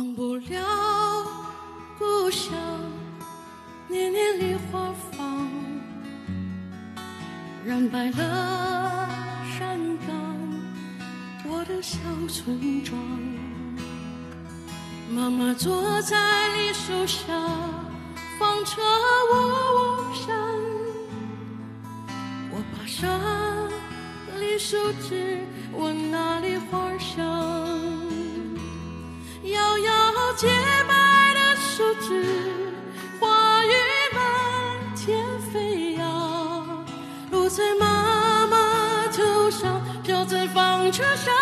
忘不了故乡，年年梨花放，染白了山岗，我的小村庄。妈妈坐在梨树下，放着我梦想。我爬上梨树枝，闻那梨花香。洁白的树枝，花雨漫天飞扬，落在妈妈头上，飘在纺车上，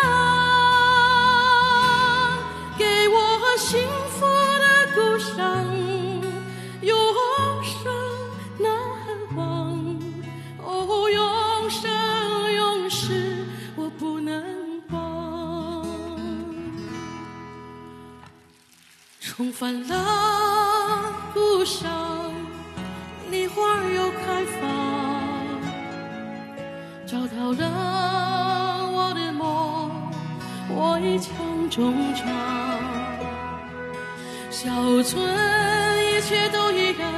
重返了故乡，梨花又开放，找到了我的梦，我已强中唱。小村一切都依然，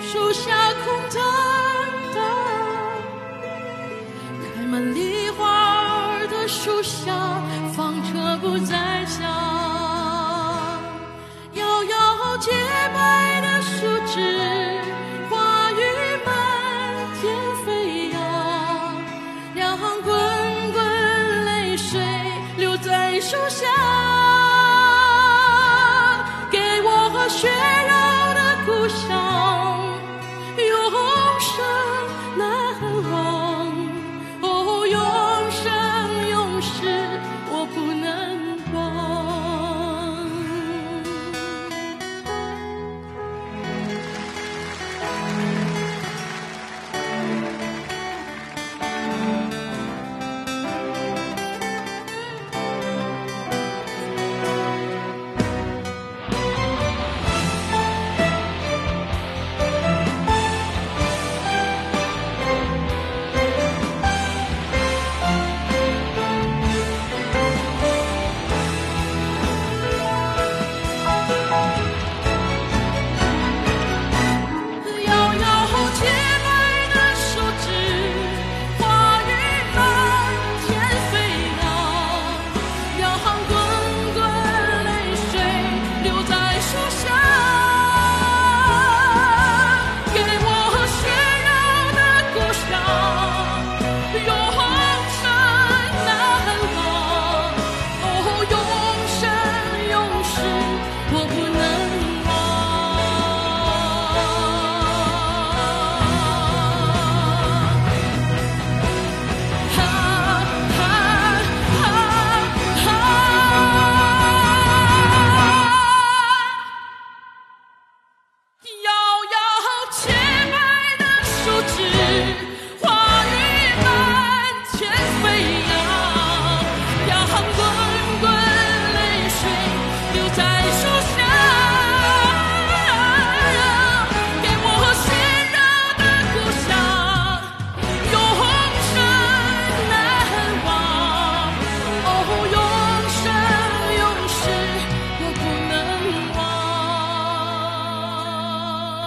树下空荡荡，开满梨花的树下，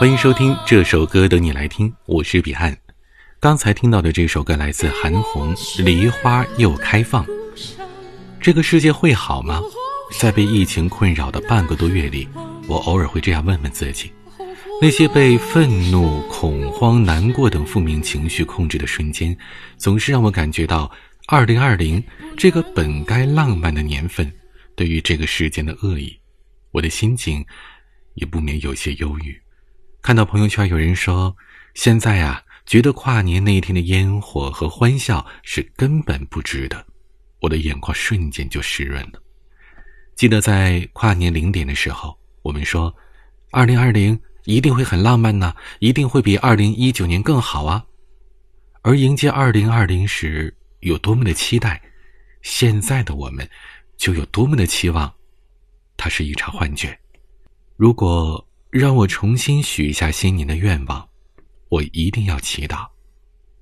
欢迎收听这首歌等你来听，我是彼岸。刚才听到的这首歌来自韩红，《梨花又开放》。这个世界会好吗？在被疫情困扰的半个多月里，我偶尔会这样问问自己：那些被愤怒、恐慌、难过等负面情绪控制的瞬间，总是让我感觉到2020这个本该浪漫的年份，对于这个世间的恶意，我的心情也不免有些忧郁。看到朋友圈有人说，现在啊，觉得跨年那一天的烟火和欢笑是根本不值得，我的眼眶瞬间就湿润了。记得在跨年零点的时候，我们说，二零二零一定会很浪漫呢、一定会比二零一九年更好啊。而迎接二零二零时有多么的期待，现在的我们就有多么的期望，它是一场幻觉。如果让我重新许一下新年的愿望，我一定要祈祷，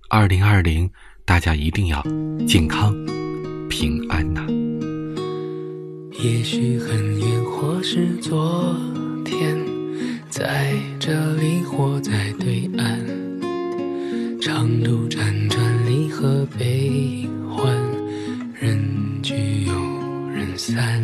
二零二零大家一定要健康平安呐、也许很远，或是昨天，在这里或在对岸，长路辗转，离合悲欢，人聚又人散，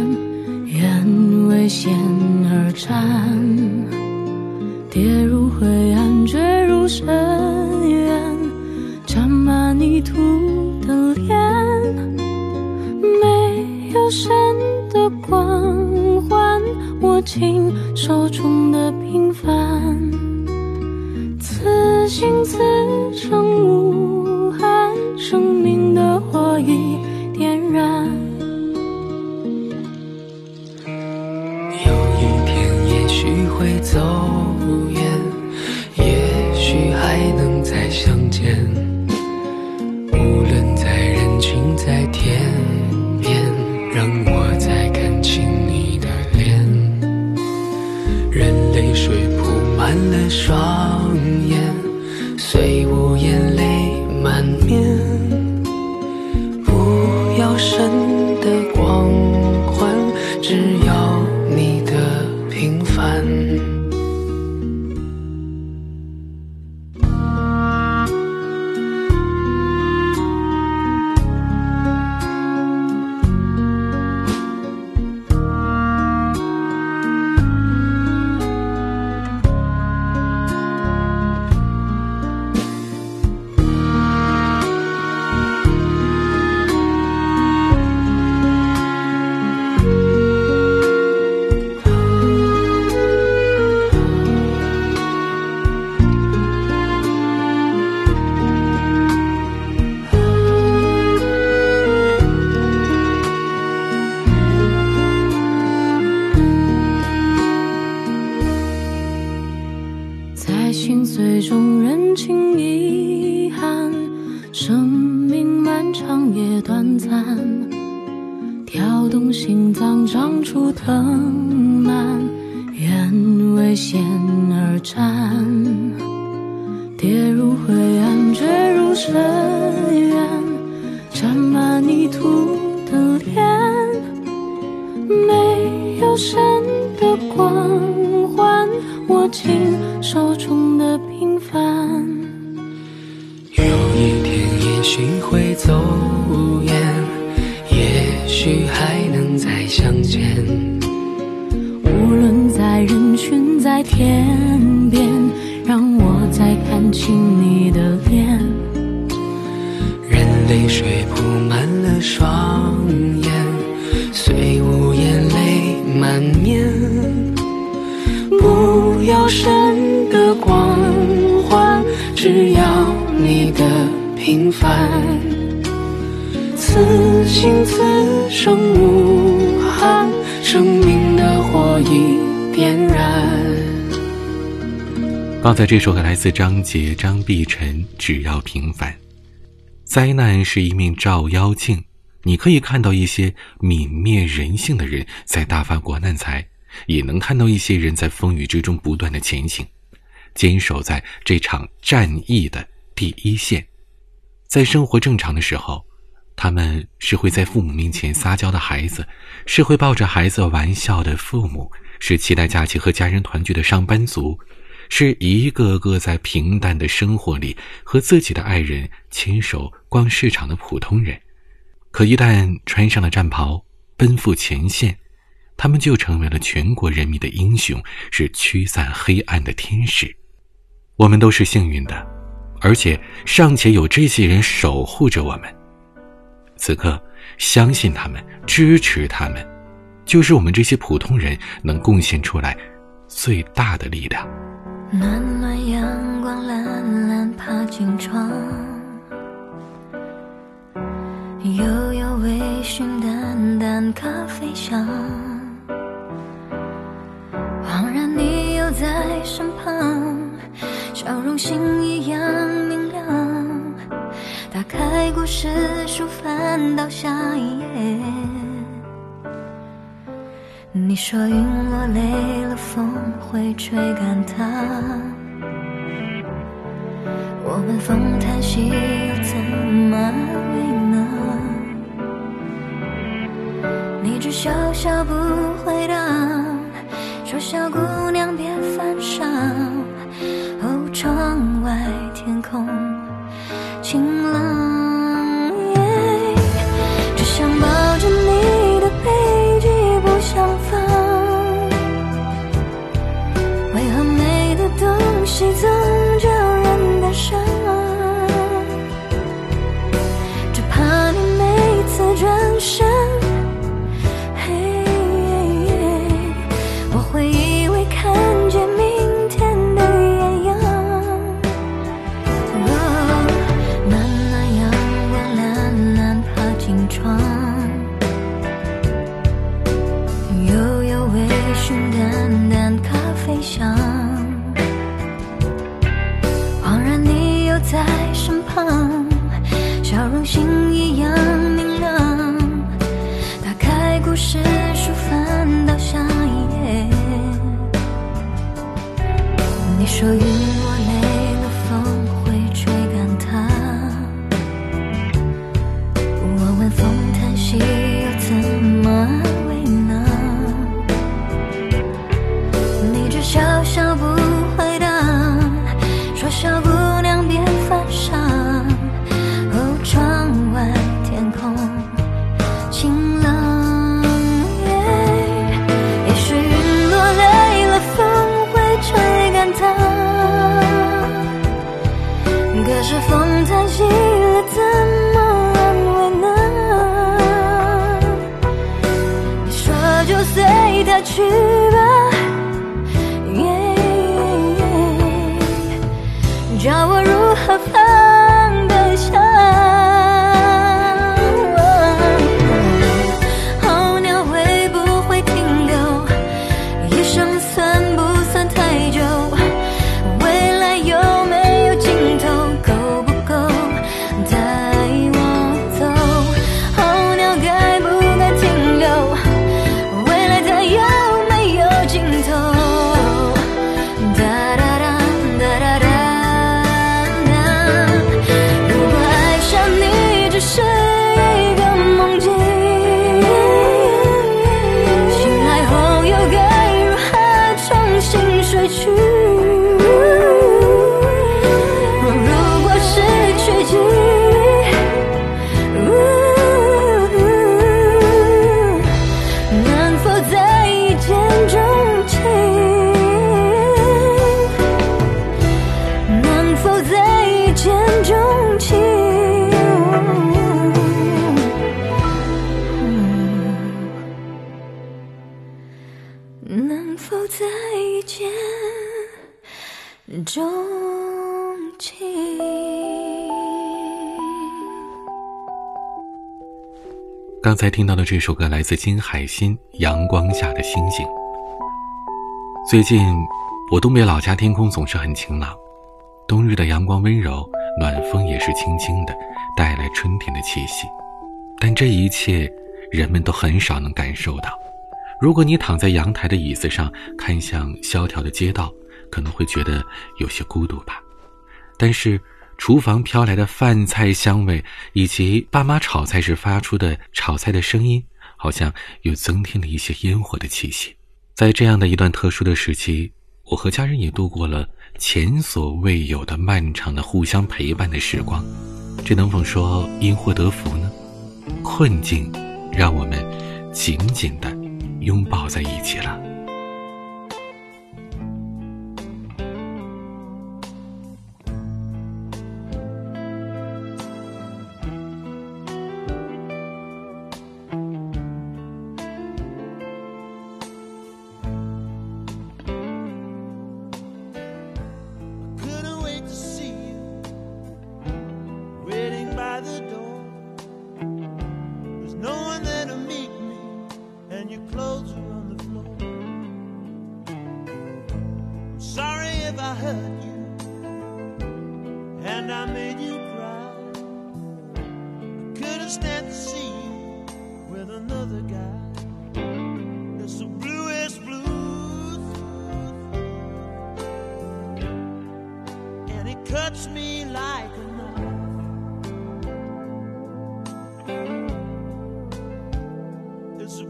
为险而战。跌入灰暗，坠入深渊，沾满泥土的脸，没有神。的光环，握紧手中的平凡，此心此生无憾，生命的火已会走远，跌入灰暗坠入深渊沾满泥土的脸没有神的光环握紧手中凡。此心此生无憾，生命的火已点燃。刚才这首歌来自张杰、张碧晨，《只要平凡》。灾难是一面照妖镜，你可以看到一些泯灭人性的人在大发国难财，也能看到一些人在风雨之中不断的前行，坚守在这场战役的第一线。在生活正常的时候，他们是会在父母面前撒娇的孩子，是会抱着孩子玩笑的父母，是期待假期和家人团聚的上班族。是一个个在平淡的生活里和自己的爱人牵手逛市场的普通人，可一旦穿上了战袍，奔赴前线，他们就成为了全国人民的英雄，是驱散黑暗的天使。我们都是幸运的，而且尚且有这些人守护着我们。此刻相信他们支持他们就是我们这些普通人能贡献出来最大的力量。暖暖阳光懒懒爬进窗微醺淡淡咖啡香恍然你又在身旁。笑容星一样明亮。打开故事书，翻到下一页。你说云落累了，风会吹干它。我问风叹息，又怎么安慰呢？你只笑笑不寻淡淡咖啡香。恍然你又在身旁，可是风叹息了，怎么安慰呢？你说就随他去刚才听到的这首歌来自金海心，《阳光下的星星》。最近，我东北老家天空总是很晴朗，冬日的阳光温柔，暖风也是轻轻的，带来春天的气息。但这一切，人们都很少能感受到。如果你躺在阳台的椅子上，看向萧条的街道，可能会觉得有些孤独吧。但是，厨房飘来的饭菜香味，以及爸妈炒菜时发出的炒菜的声音，好像又增添了一些烟火的气息。在这样的一段特殊的时期，我和家人也度过了前所未有的漫长的互相陪伴的时光。这能否说因祸得福呢？困境让我们紧紧的拥抱在一起了。cuts me like a knife. There's a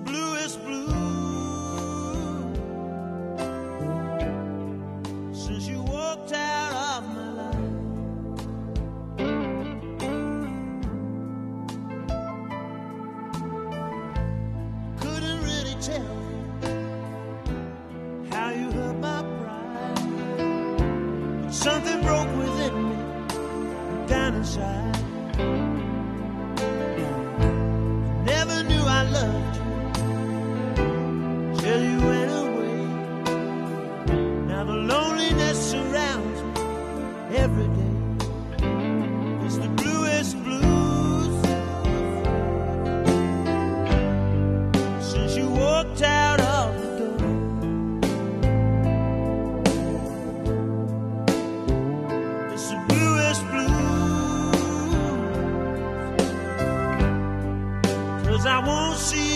não se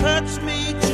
touch me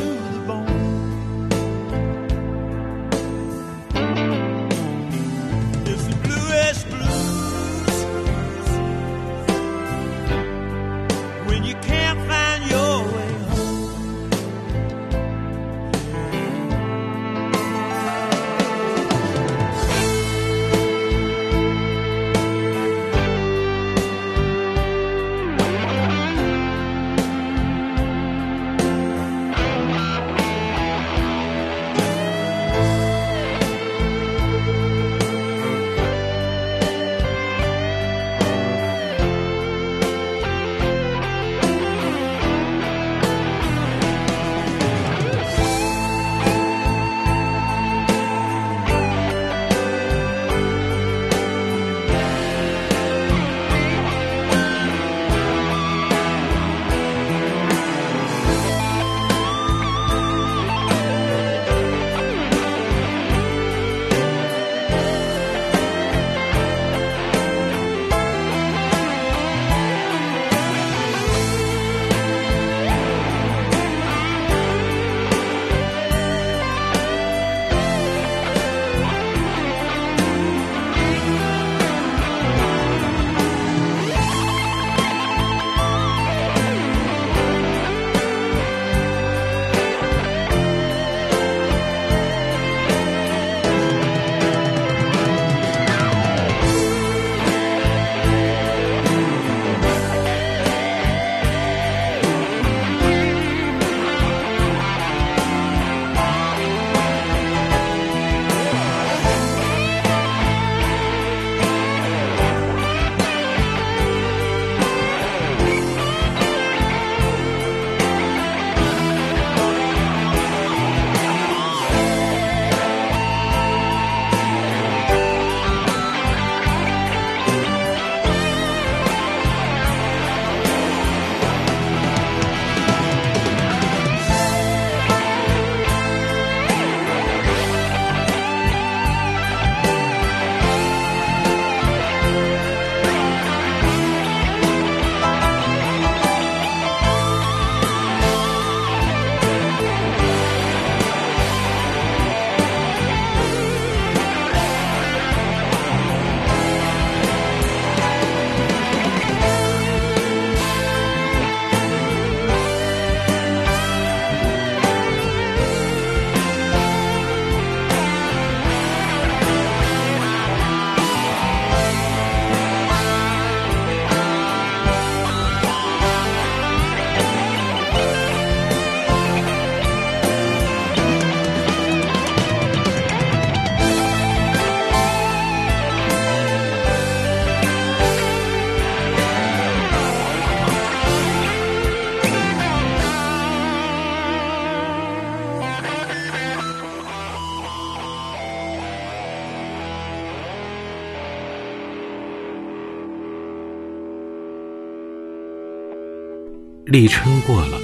立春过了，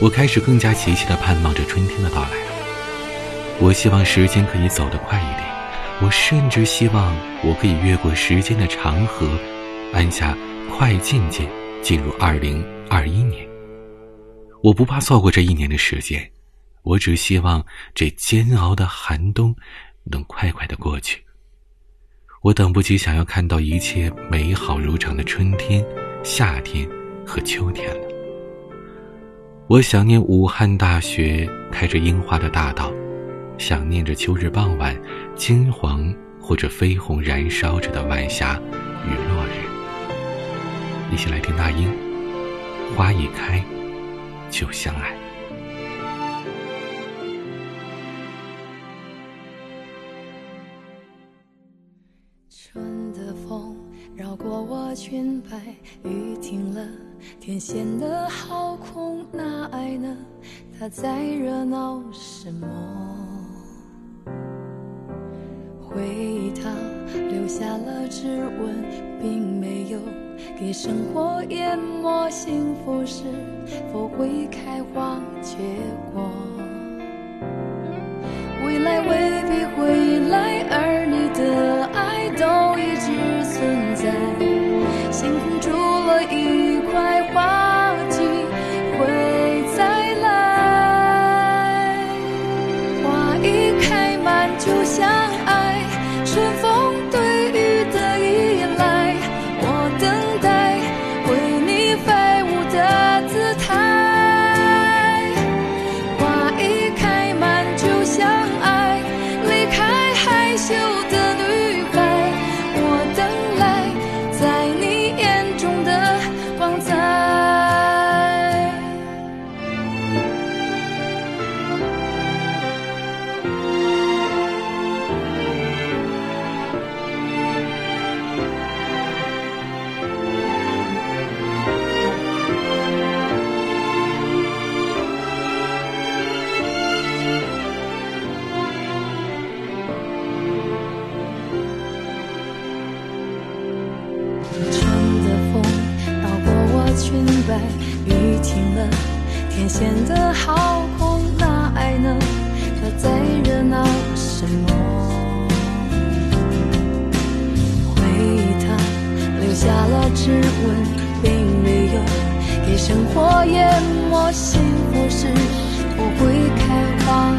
我开始更加齐切的盼望着春天的到来。我希望时间可以走得快一点，我甚至希望我可以越过时间的长河，按下快进键，进入二零二一年。我不怕错过这一年的时间，我只希望这煎熬的寒冬能快快的过去。我等不及想要看到一切美好如常的春天、夏天和秋天了。我想念武汉大学开着樱花的大道。想念着秋日傍晚，金黄或者绯红燃烧着的晚霞与落日。一起来听那英，花一开就相爱。春的风绕过我裙摆，雨停了，天显得好空，爱呢？他在热闹什么？回忆它留下了指纹，并没有给生活淹没。幸福是否会开花结果？未来未就春的风绕过我裙摆，雨停了，天显得好空，那爱呢？它在热闹什么？回忆它留下了指纹，并没有给生活淹没。幸福是不会开花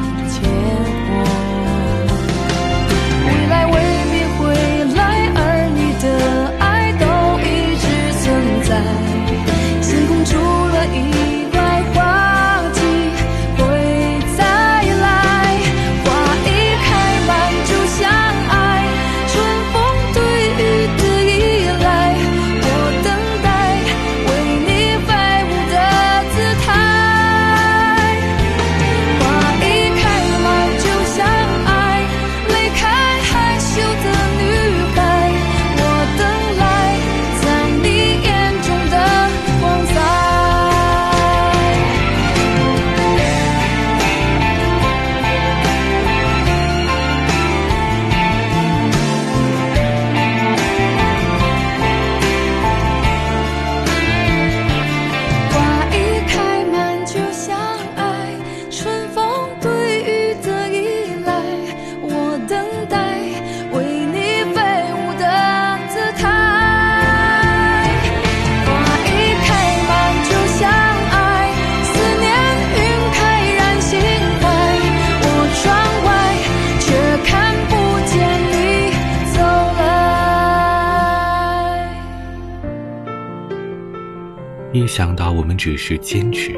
一想到我们只是坚持，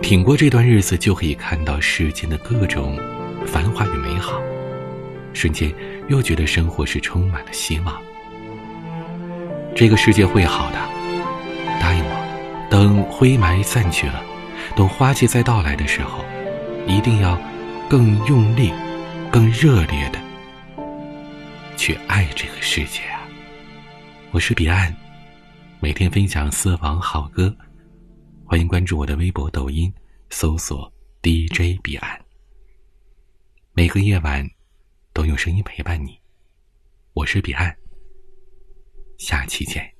挺过这段日子，就可以看到世间的各种繁华与美好，瞬间又觉得生活是充满了希望。这个世界会好的，答应我，等灰霾散去了，等花季再到来的时候，一定要更用力、更热烈的去爱这个世界啊！我是彼岸。每天分享私房好歌，欢迎关注我的微博、抖音，搜索 DJ 彼岸。每个夜晚都用声音陪伴你，我是彼岸，下期见。